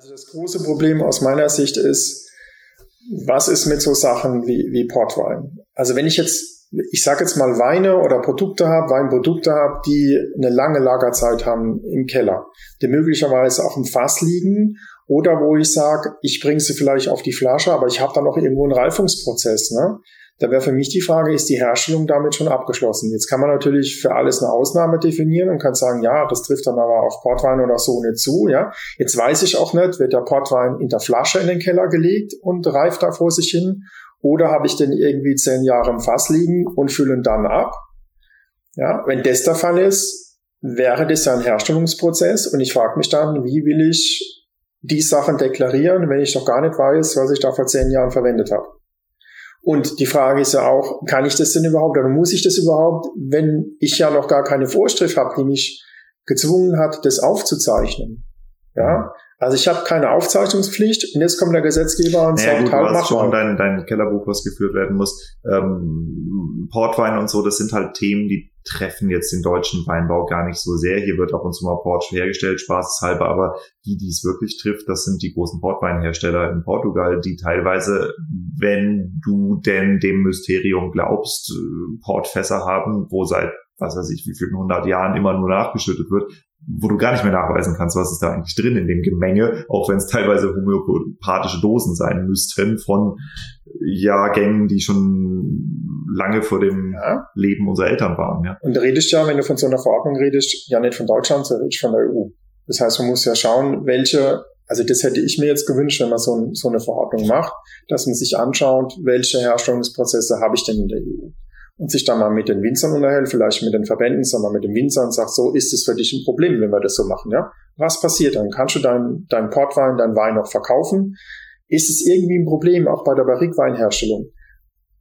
Also das große Problem aus meiner Sicht ist, was ist mit so Sachen wie, wie Portwein? Also wenn ich jetzt, ich sage jetzt mal Weine oder Produkte habe, Weinprodukte habe, die eine lange Lagerzeit haben im Keller, die möglicherweise auch im Fass liegen oder wo ich sage, ich bringe sie vielleicht auf die Flasche, aber ich habe da noch irgendwo einen Reifungsprozess. Ne? Da wäre für mich die Frage, ist die Herstellung damit schon abgeschlossen? Jetzt kann man natürlich für alles eine Ausnahme definieren und kann sagen, ja, das trifft dann aber auf Portwein oder so nicht zu, ja. Jetzt weiß ich auch nicht, wird der Portwein in der Flasche in den Keller gelegt und reift da vor sich hin oder habe ich den irgendwie zehn Jahre im Fass liegen und füllen dann ab? Ja, wenn das der Fall ist, wäre das ja ein Herstellungsprozess und ich frage mich dann, wie will ich die Sachen deklarieren, wenn ich doch gar nicht weiß, was ich da vor zehn Jahren verwendet habe? Und die Frage ist ja auch, kann ich das denn überhaupt oder muss ich das überhaupt, wenn ich ja noch gar keine Vorschrift habe, die mich gezwungen hat, das aufzuzeichnen? Ja, also ich habe keine Aufzeichnungspflicht und jetzt kommt der Gesetzgeber und naja, sagt, gut, halt, du hast schon dein, dein Kellerbuch, was geführt werden muss. Ähm, Portwein und so, das sind halt Themen, die treffen jetzt den deutschen Weinbau gar nicht so sehr. Hier wird ab und zu mal Port hergestellt, spaßeshalber, aber die, die es wirklich trifft, das sind die großen Portweinhersteller in Portugal, die teilweise, wenn du denn dem Mysterium glaubst, äh, Portfässer haben, wo seit was weiß ich, wie vielen hundert Jahren immer nur nachgeschüttet wird, wo du gar nicht mehr nachweisen kannst, was ist da eigentlich drin in dem Gemenge, auch wenn es teilweise homöopathische Dosen sein müssten von Jahrgängen, die schon lange vor dem Ja. Leben unserer Eltern waren. Ja. Und da redest ja, wenn du von so einer Verordnung redest, ja nicht von Deutschland, sondern redest von der EU. Das heißt, man muss ja schauen, welche, also das hätte ich mir jetzt gewünscht, wenn man so, ein, so eine Verordnung macht, dass man sich anschaut, welche Herstellungsprozesse habe ich denn in der EU. Und sich dann mal mit den Winzern unterhält, vielleicht mit den Verbänden, sondern mit den Winzern und sagt, so ist es für dich ein Problem, wenn wir das so machen, ja? Was passiert dann? Kannst du deinen dein Portwein, deinen Wein noch verkaufen? Ist es irgendwie ein Problem, auch bei der Barrique-Weinherstellung?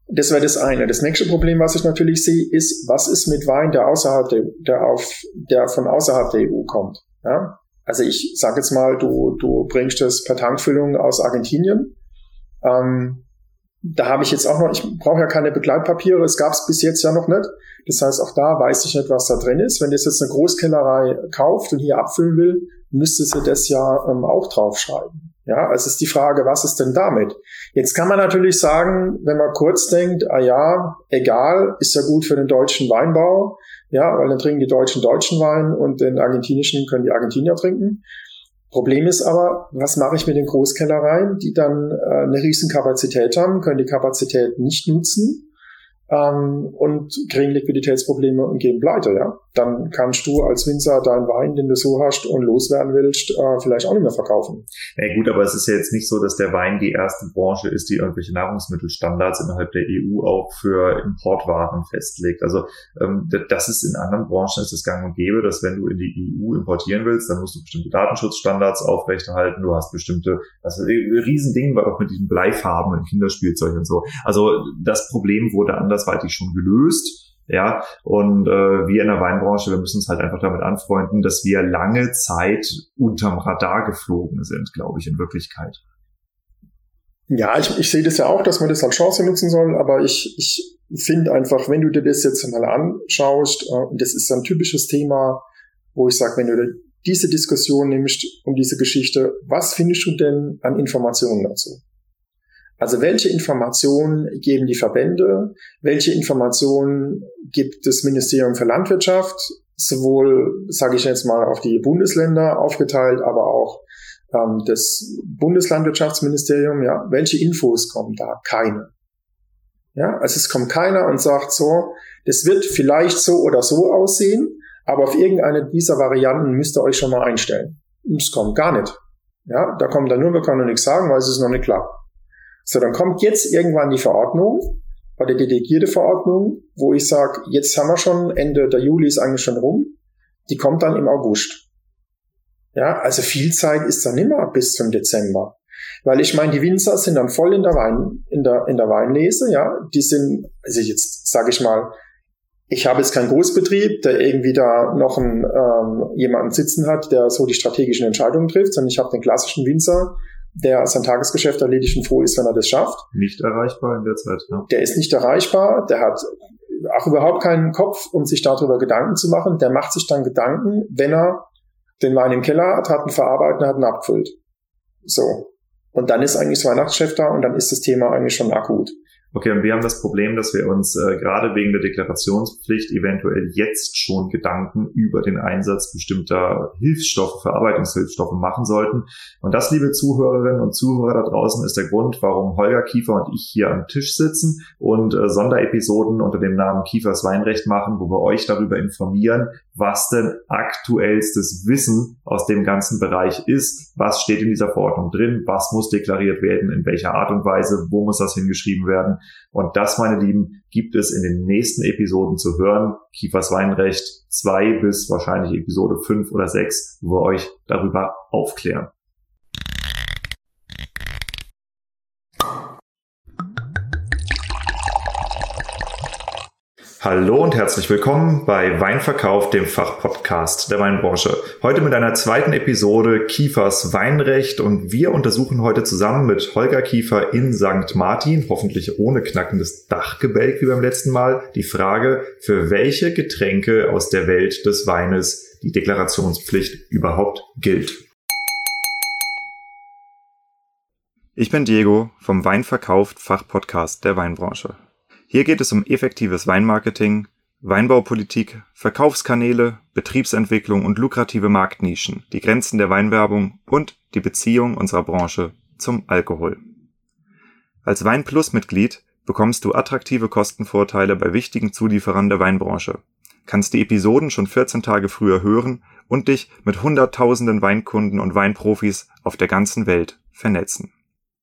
Das wäre das eine. Das nächste Problem, was ich natürlich sehe, ist, was ist mit Wein, der außerhalb der, der auf, der von außerhalb der EU kommt? Ja? Also ich sage jetzt mal, du, du bringst das per Tankfüllung aus Argentinien. Ähm, da habe ich jetzt auch noch, ich brauche ja keine Begleitpapiere, es gab es bis jetzt ja noch nicht. Das heißt, auch da weiß ich nicht, was da drin ist. Wenn das jetzt eine Großkellerei kauft und hier abfüllen will, müsste sie das ja ähm, auch draufschreiben. Ja, also ist die Frage, was ist denn damit? Jetzt kann man natürlich sagen, wenn man kurz denkt, ah ja, egal, ist ja gut für den deutschen Weinbau, ja, weil dann trinken die Deutschen deutschen Wein und den argentinischen können die Argentinier trinken. Problem ist aber, was mache ich mit den Großkellereien, die dann äh, eine riesen Kapazität haben, können die Kapazität nicht nutzen ähm, und kriegen Liquiditätsprobleme und gehen pleite, ja. Dann kannst du als Winzer deinen Wein, den du so hast und loswerden willst, äh, vielleicht auch nicht mehr verkaufen. Ja gut, aber es ist ja jetzt nicht so, dass der Wein die erste Branche ist, die irgendwelche Nahrungsmittelstandards innerhalb der EU auch für Importwaren festlegt. Also ähm, das ist in anderen Branchen ist es gang und gäbe, dass wenn du in die EU importieren willst, dann musst du bestimmte Datenschutzstandards aufrechterhalten. Du hast bestimmte, das ist ein Riesending, war auch mit diesen Bleifarben in Kinderspielzeug und so. Also das Problem wurde andersweitig schon gelöst. Ja, und äh, wir in der Weinbranche, wir müssen uns halt einfach damit anfreunden, dass wir lange Zeit unterm Radar geflogen sind, glaube ich, in Wirklichkeit. Ja, ich, ich sehe das ja auch, dass man das als Chance nutzen soll, aber ich, ich finde einfach, wenn du dir das jetzt mal anschaust, äh, und das ist ein typisches Thema, wo ich sage, wenn du diese Diskussion nimmst um diese Geschichte, was findest du denn an Informationen dazu? Also welche Informationen geben die Verbände? Welche Informationen gibt das Ministerium für Landwirtschaft? Sowohl, sage ich jetzt mal, auf die Bundesländer aufgeteilt, aber auch ähm, das Bundeslandwirtschaftsministerium. Ja, welche Infos kommen da? Keine. Ja, also es kommt keiner und sagt so, das wird vielleicht so oder so aussehen, aber auf irgendeine dieser Varianten müsst ihr euch schon mal einstellen. Es kommt gar nicht. Ja, da kommt dann nur, wir können noch nichts sagen, weil es ist noch nicht klar. So, dann kommt jetzt irgendwann die Verordnung oder die delegierte Verordnung, wo ich sage, jetzt haben wir schon, Ende der Juli ist eigentlich schon rum, die kommt dann im August. Ja, also viel Zeit ist dann immer bis zum Dezember. Weil ich meine, die Winzer sind dann voll in der Wein, in der, in der Weinlese, ja. Die sind, also jetzt sage ich mal, ich habe jetzt keinen Großbetrieb, der irgendwie da noch einen, ähm, jemanden sitzen hat, der so die strategischen Entscheidungen trifft, sondern ich habe den klassischen Winzer, der sein Tagesgeschäft erledigt und froh ist, wenn er das schafft. Nicht erreichbar in der Zeit, ja. Der ist nicht erreichbar, der hat auch überhaupt keinen Kopf, um sich darüber Gedanken zu machen. Der macht sich dann Gedanken, wenn er den Wein im Keller hat, hat ihn verarbeitet, hat ihn abgefüllt. So. Und dann ist eigentlich das Weihnachtschef da und dann ist das Thema eigentlich schon akut. Okay, und wir haben das Problem, dass wir uns äh, gerade wegen der Deklarationspflicht eventuell jetzt schon Gedanken über den Einsatz bestimmter Hilfsstoffe, Verarbeitungshilfsstoffe machen sollten. Und das, liebe Zuhörerinnen und Zuhörer da draußen, ist der Grund, warum Holger Kiefer und ich hier am Tisch sitzen und äh, Sonderepisoden unter dem Namen Kiefers Weinrecht machen, wo wir euch darüber informieren, was denn aktuellstes Wissen aus dem ganzen Bereich ist, was steht in dieser Verordnung drin, was muss deklariert werden, in welcher Art und Weise, wo muss das hingeschrieben werden und das, meine Lieben, gibt es in den nächsten Episoden zu hören. Kiefers Weinrecht zwei bis wahrscheinlich Episode fünf oder sechs, wo wir euch darüber aufklären. Hallo und herzlich willkommen bei Weinverkauf, dem Fachpodcast der Weinbranche. Heute mit einer zweiten Episode Kiefers Weinrecht und wir untersuchen heute zusammen mit Holger Kiefer in St. Martin, hoffentlich ohne knackendes Dachgebälk wie beim letzten Mal, die Frage, für welche Getränke aus der Welt des Weines die Deklarationspflicht überhaupt gilt. Ich bin Diego vom Weinverkauf Fachpodcast der Weinbranche. Hier geht es um effektives Weinmarketing, Weinbaupolitik, Verkaufskanäle, Betriebsentwicklung und lukrative Marktnischen, die Grenzen der Weinwerbung und die Beziehung unserer Branche zum Alkohol. Als Weinplus-Mitglied bekommst du attraktive Kostenvorteile bei wichtigen Zulieferern der Weinbranche, kannst die Episoden schon 14 Tage früher hören und dich mit hunderttausenden Weinkunden und Weinprofis auf der ganzen Welt vernetzen.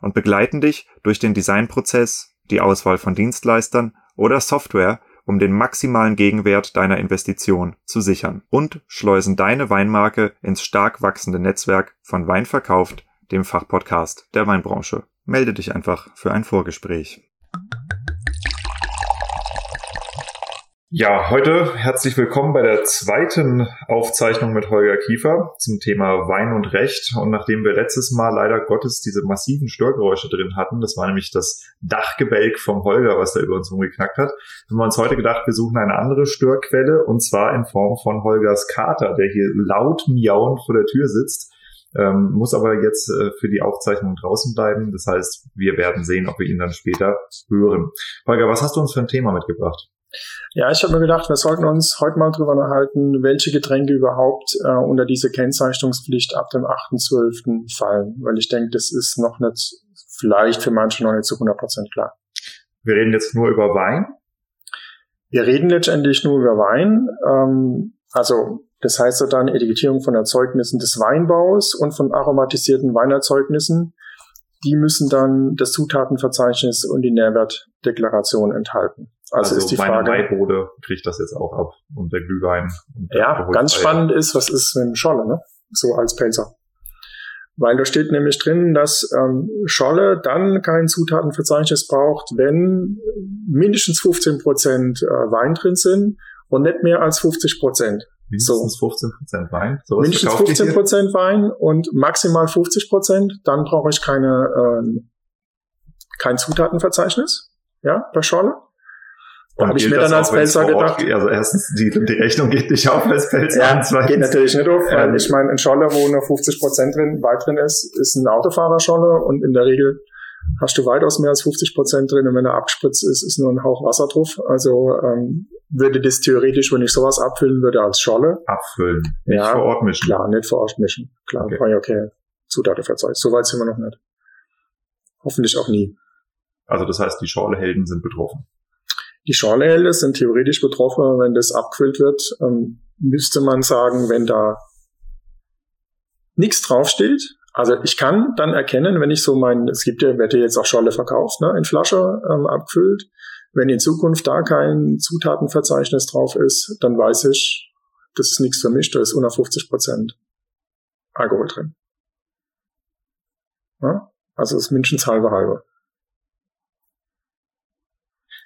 und begleiten dich durch den Designprozess, die Auswahl von Dienstleistern oder Software, um den maximalen Gegenwert deiner Investition zu sichern und schleusen deine Weinmarke ins stark wachsende Netzwerk von Wein verkauft, dem Fachpodcast der Weinbranche. Melde dich einfach für ein Vorgespräch. Ja, heute herzlich willkommen bei der zweiten Aufzeichnung mit Holger Kiefer zum Thema Wein und Recht. Und nachdem wir letztes Mal leider Gottes diese massiven Störgeräusche drin hatten, das war nämlich das Dachgebälk vom Holger, was da über uns rumgeknackt hat, haben wir uns heute gedacht, wir suchen eine andere Störquelle und zwar in Form von Holgers Kater, der hier laut miauend vor der Tür sitzt. Ähm, muss aber jetzt äh, für die Aufzeichnung draußen bleiben. Das heißt, wir werden sehen, ob wir ihn dann später hören. Holger, was hast du uns für ein Thema mitgebracht? Ja, ich habe mir gedacht, wir sollten uns heute mal drüber unterhalten, welche Getränke überhaupt äh, unter diese Kennzeichnungspflicht ab dem 8.12. fallen, weil ich denke, das ist noch nicht, vielleicht für manche noch nicht zu 100% klar. Wir reden jetzt nur über Wein? Wir reden letztendlich nur über Wein. Ähm, also das heißt ja dann Etikettierung von Erzeugnissen des Weinbaus und von aromatisierten Weinerzeugnissen. Die müssen dann das Zutatenverzeichnis und die Nährwertdeklaration enthalten. Also, also ist die meine Frage. Maibode kriegt das jetzt auch ab und der Glühwein. Und der ja, ganz spannend ist, was ist mit Scholle, ne? So als Pelzer. Weil da steht nämlich drin, dass ähm, Scholle dann kein Zutatenverzeichnis braucht, wenn mindestens 15 Prozent äh, Wein drin sind und nicht mehr als 50 Prozent. Mindestens so. 15 Prozent Wein. So mindestens 15 Prozent Wein und maximal 50 Prozent. Dann brauche ich keine äh, kein Zutatenverzeichnis, ja, bei Scholle. Habe ich mir dann als Pelzer gedacht. also erstens, die, die Rechnung geht nicht auf als Pelzer. Ja, zweitens, geht natürlich nicht auf, weil ähm, ich meine, ein Scholle, wo nur 50 Prozent drin, weit drin ist, ist ein Autofahrerscholle und in der Regel hast du weitaus mehr als 50 Prozent drin und wenn er abgespritzt ist, ist nur ein Hauch Wasser drauf. Also ähm, würde das theoretisch, wenn ich sowas abfüllen würde, als Scholle. Abfüllen, nicht ja, vor Ort mischen. Klar, nicht vor Ort mischen. Klar, okay, okay. Zutatenverzeichnis. So weit sind wir noch nicht. Hoffentlich auch nie. Also das heißt, die Schorlehelden sind betroffen. Die Schorlehelden sind theoretisch betroffen, wenn das abgefüllt wird. Ähm, müsste man sagen, wenn da nichts draufsteht. Also ich kann dann erkennen, wenn ich so mein, es gibt ja, wird ja jetzt auch Schorle verkauft, ne, in Flasche ähm, abgefüllt. Wenn in Zukunft da kein Zutatenverzeichnis drauf ist, dann weiß ich, das ist nichts für mich, da ist unter 50 Prozent Alkohol drin. Ja? Also das ist mindestens halbe halbe.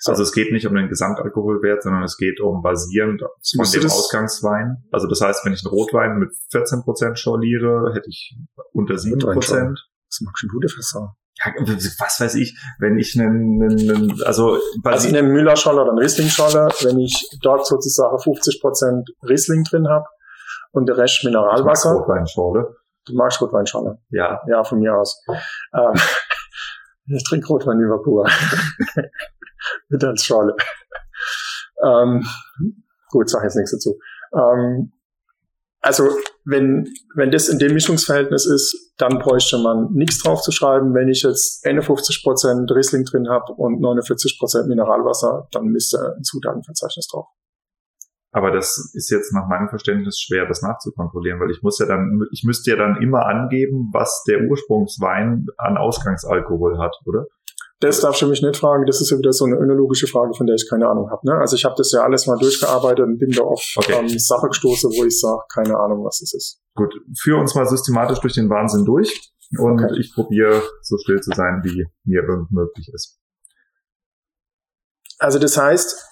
So. Also es geht nicht um den Gesamtalkoholwert, sondern es geht um basierend von dem Ausgangswein. Also das heißt, wenn ich einen Rotwein mit 14% schorliere, hätte ich unter 7%. Das mag schon gute Fässer. Ja, was weiß ich, wenn ich einen, einen also, also in einem Müller-Scholle oder einen Riesling-Scholle, wenn ich dort sozusagen 50% Riesling drin habe und der Rest Mineralwasser. Rotweinschorle. Du magst Rotweinschorle? Ja. Ja, von mir aus. Ähm, ich trinke Rotwein über pur. Mit als Schorle. ähm, gut, sag jetzt nichts dazu. Ähm, also wenn, wenn das in dem Mischungsverhältnis ist, dann bräuchte man nichts drauf zu schreiben. Wenn ich jetzt 51% Riesling drin habe und 49% Mineralwasser, dann müsste ein Zutatenverzeichnis drauf. Aber das ist jetzt nach meinem Verständnis schwer, das nachzukontrollieren, weil ich muss ja dann, ich müsste ja dann immer angeben, was der Ursprungswein an Ausgangsalkohol hat, oder? Das darfst du mich nicht fragen. Das ist ja wieder so eine önologische Frage, von der ich keine Ahnung habe. Ne? Also ich habe das ja alles mal durchgearbeitet und bin da auf okay. ähm, Sache gestoßen, wo ich sage, keine Ahnung, was es ist. Gut, führe uns mal systematisch durch den Wahnsinn durch und okay. ich probiere so still zu sein, wie mir irgend möglich ist. Also das heißt,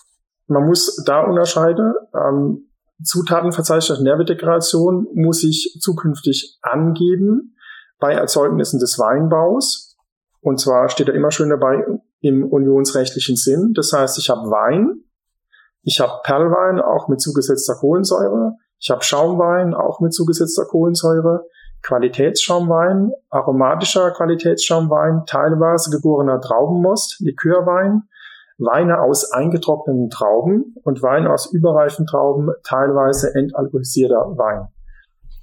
man muss da unterscheiden. Ähm, Zutatenverzeichnis Nährwertdeklaration muss ich zukünftig angeben bei Erzeugnissen des Weinbaus. Und zwar steht da immer schön dabei im unionsrechtlichen Sinn. Das heißt, ich habe Wein, ich habe Perlwein auch mit zugesetzter Kohlensäure, ich habe Schaumwein auch mit zugesetzter Kohlensäure, Qualitätsschaumwein, aromatischer Qualitätsschaumwein, teilweise gegorener Traubenmost, Likörwein, Weine aus eingetrockneten Trauben und Wein aus überreifen Trauben, teilweise entalkoholisierter Wein.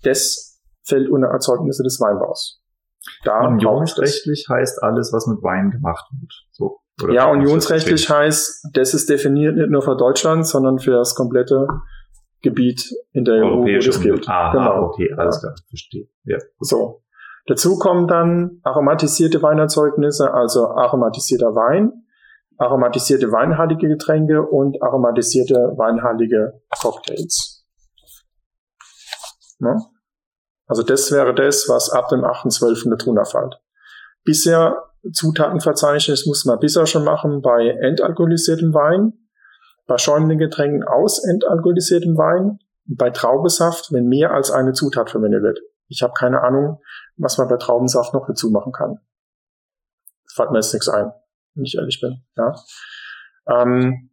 Das fällt unter Erzeugnisse des Weinbaus. Da unionsrechtlich heißt alles, was mit Wein gemacht wird. So, ja, unionsrechtlich heißt, das ist definiert nicht nur für Deutschland, sondern für das komplette Gebiet in der EU, wo das gilt. Ah, genau. okay, alles klar, verstehe. Ja. So. Dazu kommen dann aromatisierte Weinerzeugnisse, also aromatisierter Wein, aromatisierte weinhaltige Getränke und aromatisierte weinhaltige Cocktails. Ne? Also das wäre das, was ab dem 8.12. drunter fällt. Bisher Zutatenverzeichnis muss man bisher schon machen bei entalkoholisiertem Wein, bei schäumenden Getränken aus entalkoholisiertem Wein, bei Traubesaft, wenn mehr als eine Zutat verwendet wird. Ich habe keine Ahnung, was man bei Traubensaft noch dazu machen kann. Fällt mir jetzt nichts ein wenn ich ehrlich bin. Ja. Ähm,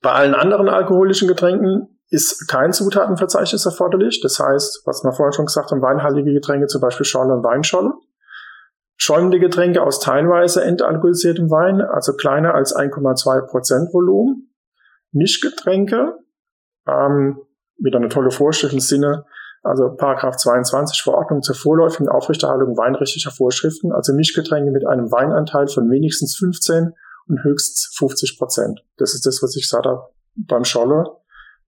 bei allen anderen alkoholischen Getränken ist kein Zutatenverzeichnis erforderlich. Das heißt, was wir vorhin schon gesagt haben, weinhaltige Getränke, zum Beispiel Scholle und Weinscholle. Schäumende Getränke aus teilweise entalkoholisiertem Wein, also kleiner als 1,2 Prozent Volumen. Mischgetränke, ähm, wieder eine tolle Vorschrift im Sinne, also Paragraph 22 Verordnung zur vorläufigen Aufrechterhaltung weinrechtlicher Vorschriften, also Mischgetränke mit einem Weinanteil von wenigstens 15 und höchstens 50 Prozent. Das ist das, was ich gesagt habe. Beim Scholle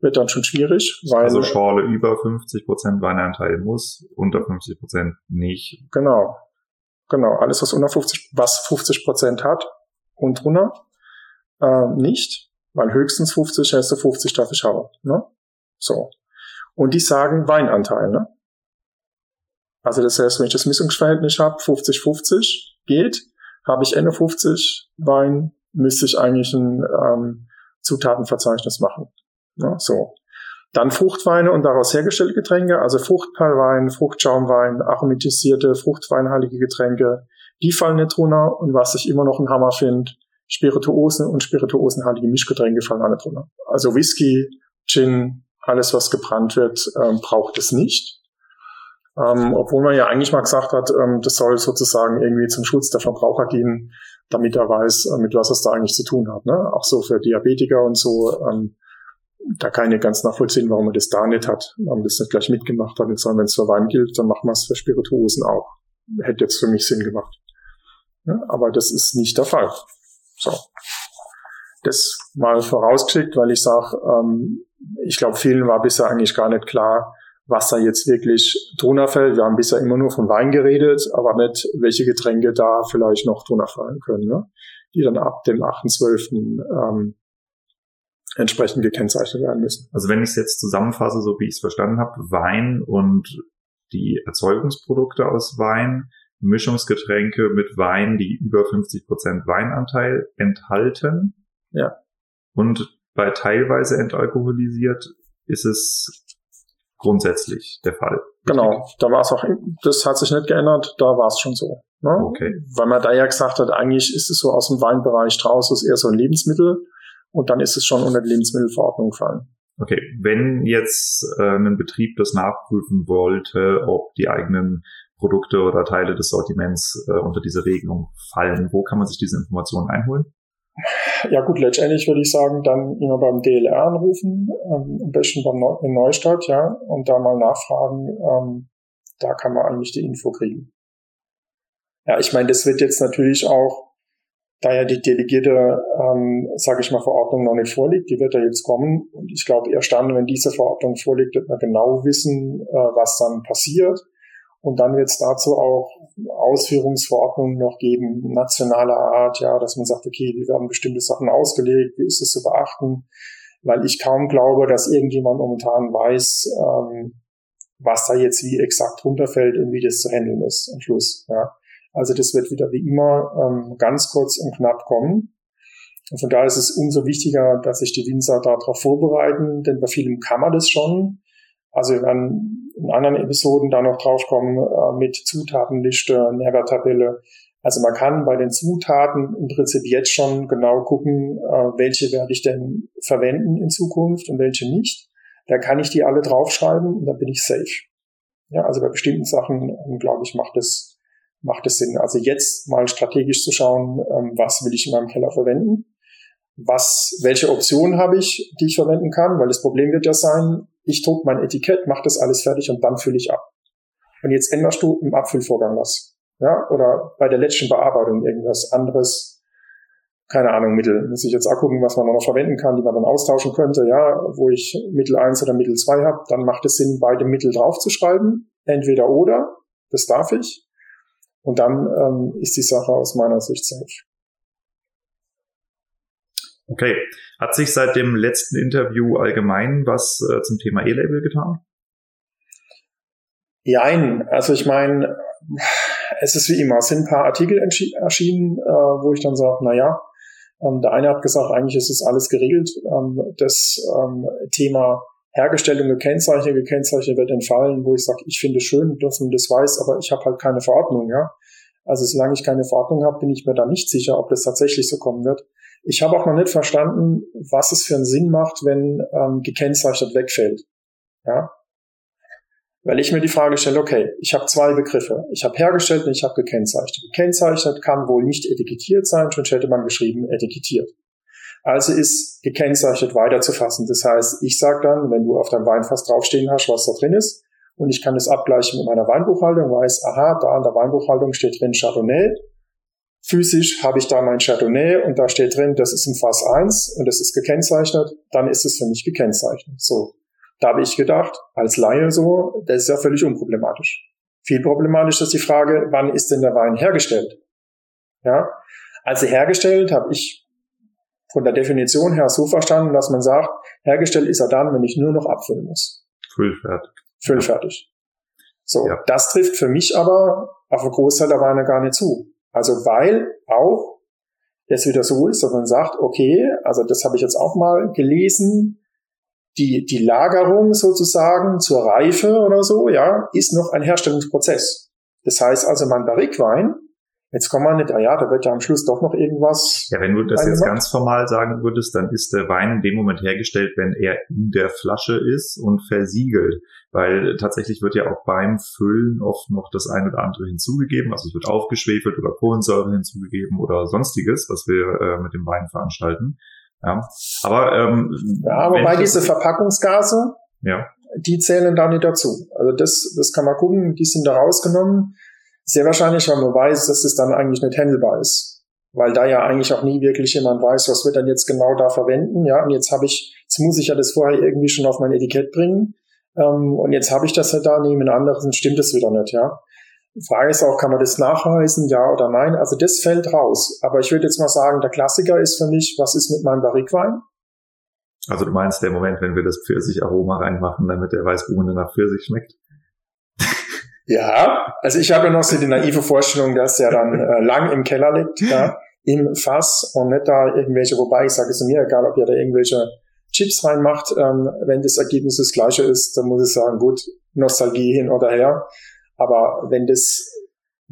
wird dann schon schwierig, weil also Schorle über 50 Prozent Weinanteil muss, unter 50 Prozent nicht. Genau, genau. Alles was unter 50, was 50 Prozent hat und drunter äh, nicht, weil höchstens 50 heißt du 50 darf ich haben. Ne? So. Und die sagen Weinanteil. Ne? Also das heißt, wenn ich das Mischungsverhältnis habe, 50-50 geht, habe ich Ende 50 Wein, müsste ich eigentlich ein ähm, Zutatenverzeichnis machen. Ne? So. Dann Fruchtweine und daraus hergestellte Getränke, also Fruchtperlwein, Fruchtschaumwein, aromatisierte, fruchtweinhaltige Getränke, die fallen nicht runter. Und was ich immer noch ein Hammer finde, Spirituosen und spirituosenhaltige Mischgetränke fallen alle drunter. Also Whisky, Gin, alles was gebrannt wird, ähm, braucht es nicht. Ähm, obwohl man ja eigentlich mal gesagt hat, ähm, das soll sozusagen irgendwie zum Schutz der Verbraucher dienen, damit er weiß, äh, mit was es da eigentlich zu tun hat. Ne? Auch so für Diabetiker und so. Ähm, da nicht ganz nachvollziehen, warum man das da nicht hat. Man das nicht gleich mitgemacht hat. Jetzt, wenn es für Wein gilt, dann machen wir es für Spirituosen auch. Hätte jetzt für mich Sinn gemacht. Ja, aber das ist nicht der Fall. So. Das mal vorausgeschickt, weil ich sage, ähm, ich glaube, vielen war bisher eigentlich gar nicht klar, was da jetzt wirklich drunter fällt. Wir haben bisher immer nur von Wein geredet, aber nicht, welche Getränke da vielleicht noch drunter fallen können, ne? die dann ab dem 8.12. Ähm, entsprechend gekennzeichnet werden müssen. Also wenn ich es jetzt zusammenfasse, so wie ich es verstanden habe, Wein und die Erzeugungsprodukte aus Wein, Mischungsgetränke mit Wein, die über 50 Prozent Weinanteil enthalten. Ja. Und bei teilweise entalkoholisiert ist es grundsätzlich der Fall. Genau, da war es auch, das hat sich nicht geändert, da war es schon so. Ne? Okay. Weil man da ja gesagt hat, eigentlich ist es so aus dem Weinbereich draußen, ist eher so ein Lebensmittel und dann ist es schon unter die Lebensmittelverordnung gefallen. Okay, wenn jetzt äh, ein Betrieb das nachprüfen wollte, ob die eigenen Produkte oder Teile des Sortiments äh, unter diese Regelung fallen, wo kann man sich diese Informationen einholen? Ja gut, letztendlich würde ich sagen, dann immer beim DLR anrufen, ähm, am besten beim Neu in Neustadt, ja, und da mal nachfragen, ähm, da kann man eigentlich die Info kriegen. Ja, ich meine, das wird jetzt natürlich auch, da ja die delegierte, ähm, sage ich mal, Verordnung noch nicht vorliegt, die wird ja jetzt kommen. Und ich glaube, erst dann, wenn diese Verordnung vorliegt, wird man genau wissen, äh, was dann passiert. Und dann wird es dazu auch Ausführungsverordnungen noch geben, nationaler Art, ja, dass man sagt, okay, wie werden bestimmte Sachen ausgelegt, wie ist es zu beachten? Weil ich kaum glaube, dass irgendjemand momentan weiß, ähm, was da jetzt wie exakt runterfällt und wie das zu handeln ist am Schluss. Ja. Also das wird wieder wie immer ähm, ganz kurz und knapp kommen. Und von daher ist es umso wichtiger, dass sich die Winzer darauf vorbereiten, denn bei vielen kann man das schon. Also wir werden in anderen Episoden da noch draufkommen äh, mit Zutatenliste, Nährwerttabelle. Also man kann bei den Zutaten im Prinzip jetzt schon genau gucken, äh, welche werde ich denn verwenden in Zukunft und welche nicht. Da kann ich die alle draufschreiben und dann bin ich safe. Ja, also bei bestimmten Sachen, ähm, glaube ich, macht es macht es Sinn. Also jetzt mal strategisch zu schauen, ähm, was will ich in meinem Keller verwenden was, welche Optionen habe ich, die ich verwenden kann, weil das Problem wird ja sein, ich druck mein Etikett, mache das alles fertig und dann fülle ich ab. Und jetzt änderst du im Abfüllvorgang was. Ja, oder bei der letzten Bearbeitung irgendwas anderes, keine Ahnung, Mittel. Muss ich jetzt auch gucken, was man noch verwenden kann, die man dann austauschen könnte, ja, wo ich Mittel 1 oder Mittel 2 habe, dann macht es Sinn, beide Mittel draufzuschreiben. Entweder oder, das darf ich. Und dann ähm, ist die Sache aus meiner Sicht safe. Okay. Hat sich seit dem letzten Interview allgemein was äh, zum Thema E-Label getan? Jein. Also ich meine, es ist wie immer, es sind ein paar Artikel erschienen, äh, wo ich dann sage, na ja, ähm, der eine hat gesagt, eigentlich ist es alles geregelt. Ähm, das ähm, Thema Hergestellung, gekennzeichnet, gekennzeichnet wird entfallen, wo ich sage, ich finde es schön, dass man das weiß, aber ich habe halt keine Verordnung, ja. Also solange ich keine Verordnung habe, bin ich mir da nicht sicher, ob das tatsächlich so kommen wird. Ich habe auch noch nicht verstanden, was es für einen Sinn macht, wenn ähm, gekennzeichnet wegfällt. Ja? Weil ich mir die Frage stelle, okay, ich habe zwei Begriffe. Ich habe hergestellt und ich habe gekennzeichnet. Gekennzeichnet kann wohl nicht etikettiert sein, schon hätte man geschrieben etikettiert. Also ist gekennzeichnet weiterzufassen. Das heißt, ich sage dann, wenn du auf deinem Weinfass draufstehen hast, was da drin ist, und ich kann das abgleichen mit meiner Weinbuchhaltung, weiß, aha, da an der Weinbuchhaltung steht drin Chardonnay, Physisch habe ich da mein Chardonnay und da steht drin, das ist ein Fass 1 und das ist gekennzeichnet, dann ist es für mich gekennzeichnet. So. Da habe ich gedacht, als Laie so, das ist ja völlig unproblematisch. Viel problematisch ist die Frage, wann ist denn der Wein hergestellt? Ja, also hergestellt habe ich von der Definition her so verstanden, dass man sagt, hergestellt ist er dann, wenn ich nur noch abfüllen muss. Füllfertig. Füllfertig. So, ja. das trifft für mich aber auf einen Großteil der Weine gar nicht zu. Also weil auch es wieder so ist, dass man sagt, okay, also das habe ich jetzt auch mal gelesen, die, die Lagerung sozusagen zur Reife oder so, ja, ist noch ein Herstellungsprozess. Das heißt also, mein Barrikwein Jetzt kommen wir nicht, ah ja, da wird ja am Schluss doch noch irgendwas. Ja, wenn du das jetzt ganz formal sagen würdest, dann ist der Wein in dem Moment hergestellt, wenn er in der Flasche ist und versiegelt. Weil tatsächlich wird ja auch beim Füllen oft noch das ein oder andere hinzugegeben. Also es wird aufgeschwefelt oder Kohlensäure hinzugegeben oder sonstiges, was wir äh, mit dem Wein veranstalten. Ja, aber ähm, ja, wobei diese Verpackungsgase, ja. die zählen da nicht dazu. Also das, das kann man gucken, die sind da rausgenommen. Sehr wahrscheinlich, weil man weiß, dass es dann eigentlich nicht handelbar ist. Weil da ja eigentlich auch nie wirklich jemand weiß, was wird dann jetzt genau da verwenden. Ja, und jetzt habe ich, jetzt muss ich ja das vorher irgendwie schon auf mein Etikett bringen. Ähm, und jetzt habe ich das ja da, neben anderen stimmt es wieder nicht, ja. Frage ist auch, kann man das nachweisen, ja oder nein? Also das fällt raus. Aber ich würde jetzt mal sagen, der Klassiker ist für mich, was ist mit meinem Barrikwein? Also du meinst der Moment, wenn wir das Pfirsich-Aroma reinmachen, damit der Weißbrune nach Pfirsich schmeckt? Ja, also ich habe ja noch so die naive Vorstellung, dass der dann äh, lang im Keller liegt, ja, im Fass und nicht da irgendwelche, wobei ich sage, es mir egal, ob ihr da irgendwelche Chips reinmacht, ähm, wenn das Ergebnis das gleiche ist, dann muss ich sagen, gut, Nostalgie hin oder her. Aber wenn das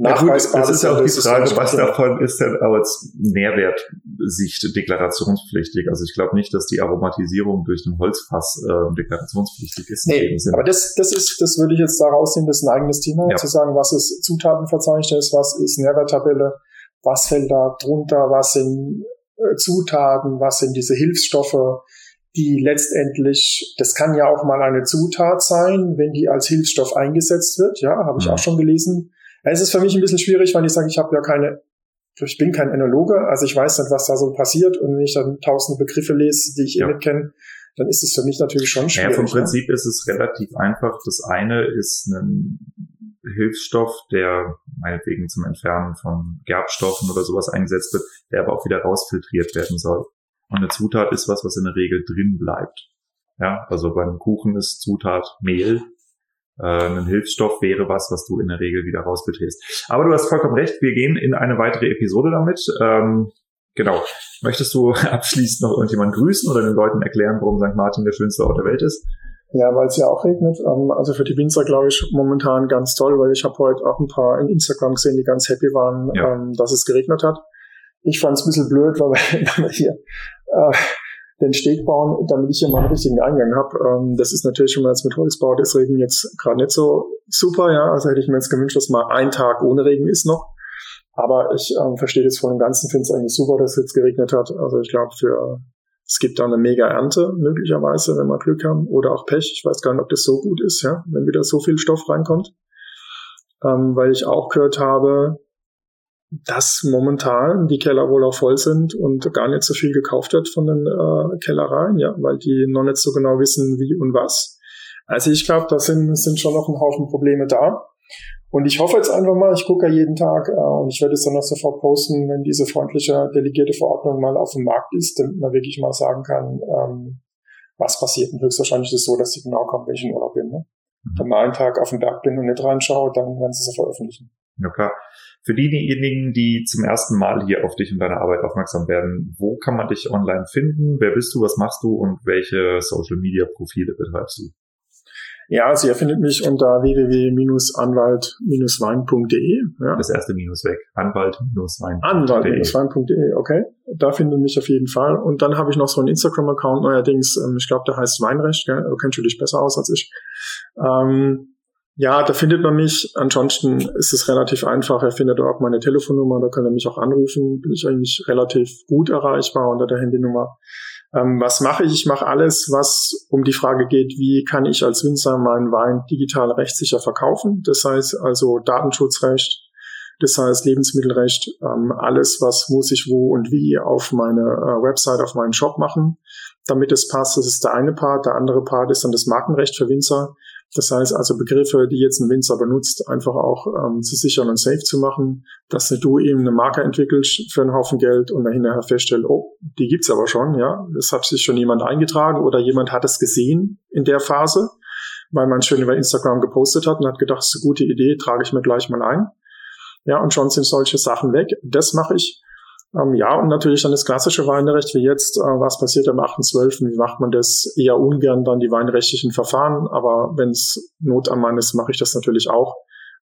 nachweisbar ja, gut, das ist ja auch die Frage, was davon ist denn aus Nährwertsicht deklarationspflichtig. Also ich glaube nicht, dass die Aromatisierung durch ein Holzfass äh, deklarationspflichtig ist. Nee, aber das, das ist, das würde ich jetzt da rausnehmen, das ist ein eigenes Thema, ja. zu sagen, was ist Zutatenverzeichnis, was ist Nährwerttabelle, was fällt da drunter, was sind äh, Zutaten, was sind diese Hilfsstoffe, die letztendlich, das kann ja auch mal eine Zutat sein, wenn die als Hilfsstoff eingesetzt wird, ja, habe ich mhm. auch schon gelesen. Es ist für mich ein bisschen schwierig, weil ich sage, ich habe ja keine, ich bin kein Enologe, also ich weiß nicht, was da so passiert und wenn ich dann tausende Begriffe lese, die ich eh ja. eh nicht kenne, dann ist es für mich natürlich schon schwierig. Ja, vom ne? Prinzip ne? ist es relativ einfach. Das eine ist ein Hilfsstoff, der meinetwegen zum Entfernen von Gerbstoffen oder sowas eingesetzt wird, der aber auch wieder rausfiltriert werden soll. Und eine Zutat ist was, was in der Regel drin bleibt. Ja, also beim Kuchen ist Zutat Mehl. Äh, ein Hilfsstoff wäre was, was du in der Regel wieder rausbetrest. Aber du hast vollkommen recht, wir gehen in eine weitere Episode damit. Ähm, genau. Möchtest du abschließend noch irgendjemanden grüßen oder den Leuten erklären, warum St. Martin der schönste Ort der Welt ist? Ja, weil es ja auch regnet. Ähm, also für die Winzer glaube ich momentan ganz toll, weil ich habe heute auch ein paar in Instagram gesehen, die ganz happy waren, ja. Ähm, dass es geregnet hat. Ich fand es ein bisschen blöd, weil wir hier äh, den Steg bauen, damit ich hier mal einen richtigen Eingang habe. Ähm, das ist natürlich, wenn man jetzt mit Holz baut, ist Regen jetzt gerade nicht so super, ja. Also hätte ich mir jetzt gewünscht, dass mal ein Tag ohne Regen ist noch. Aber ich ähm, verstehe das von dem Ganzen, finde es eigentlich super, dass es jetzt geregnet hat. Also ich glaube, für es gibt da eine mega Ernte möglicherweise, wenn wir Glück haben, oder auch Pech. Ich weiß gar nicht, ob das so gut ist, ja, wenn wieder so viel Stoff reinkommt. Ähm, weil ich auch gehört habe, dass momentan die Keller wohl auch voll sind und gar nicht so viel gekauft wird von den äh, Kellereien, ja, weil die noch nicht so genau wissen, wie und was. Also ich glaube, da sind, sind schon noch ein Haufen Probleme da. Und ich hoffe jetzt einfach mal, ich gucke ja jeden Tag äh, und ich werde es dann auch sofort posten, wenn diese freundliche delegierte Verordnung mal auf dem Markt ist, damit man wirklich mal sagen kann, ähm, was passiert. Und höchstwahrscheinlich ist es so, dass sie genau kommen, wenn ich in Urlaub bin. Ne? Mhm. Wenn man einen Tag auf dem Berg bin und nicht reinschaue, dann werden sie es veröffentlichen. Ja klar. Für diejenigen, die zum ersten Mal hier auf dich und deine Arbeit aufmerksam werden, wo kann man dich online finden? Wer bist du? Was machst du? Und welche Social Media Profile betreibst du? Ja, also ihr findet mich unter www.anwalt-wein.de. Ja. Das erste Minus weg. Anwalt-wein.de. Anwalt-wein.de, okay. Da findet ihr mich auf jeden Fall. Und dann habe ich noch so einen Instagram-Account neuerdings. Ähm, ich glaube, der heißt Weinrecht. Gell? Du kennst du dich besser aus als ich. Ähm, ja, da findet man mich. Ansonsten ist es relativ einfach. Er findet auch meine Telefonnummer, da kann er mich auch anrufen. Bin ich eigentlich relativ gut erreichbar unter der Handynummer. Ähm, was mache ich? Ich mache alles, was um die Frage geht, wie kann ich als Winzer meinen Wein digital rechtssicher verkaufen? Das heißt also Datenschutzrecht, das heißt Lebensmittelrecht, ähm, alles, was muss ich wo und wie auf meine äh, Website, auf meinen Shop machen, damit es passt. Das ist der eine Part. Der andere Part ist dann das Markenrecht für Winzer. Das heißt also Begriffe, die jetzt ein Winzer benutzt, einfach auch ähm, zu sichern und safe zu machen, dass du eben eine Marke entwickelst für einen Haufen Geld und dann hinterher feststellst, oh, die gibt's aber schon, ja, das hat sich schon jemand eingetragen oder jemand hat es gesehen in der Phase, weil man schön über Instagram gepostet hat und hat gedacht, das ist eine gute Idee, trage ich mir gleich mal ein. Ja, und schon sind solche Sachen weg. Das mache ich. Ähm, ja, und natürlich dann das klassische Weinrecht wie jetzt, äh, was passiert am 8.12., wie macht man das? Eher ungern dann die weinrechtlichen Verfahren, aber wenn es Not am Mann ist, mache ich das natürlich auch.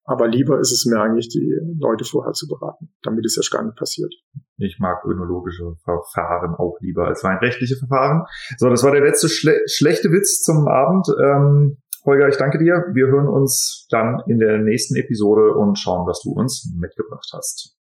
Aber lieber ist es mir eigentlich, die Leute vorher zu beraten, damit es erst gar nicht passiert. Ich mag önologische Verfahren auch lieber als weinrechtliche Verfahren. So, das war der letzte schle schlechte Witz zum Abend. Ähm, Holger, ich danke dir. Wir hören uns dann in der nächsten Episode und schauen, was du uns mitgebracht hast.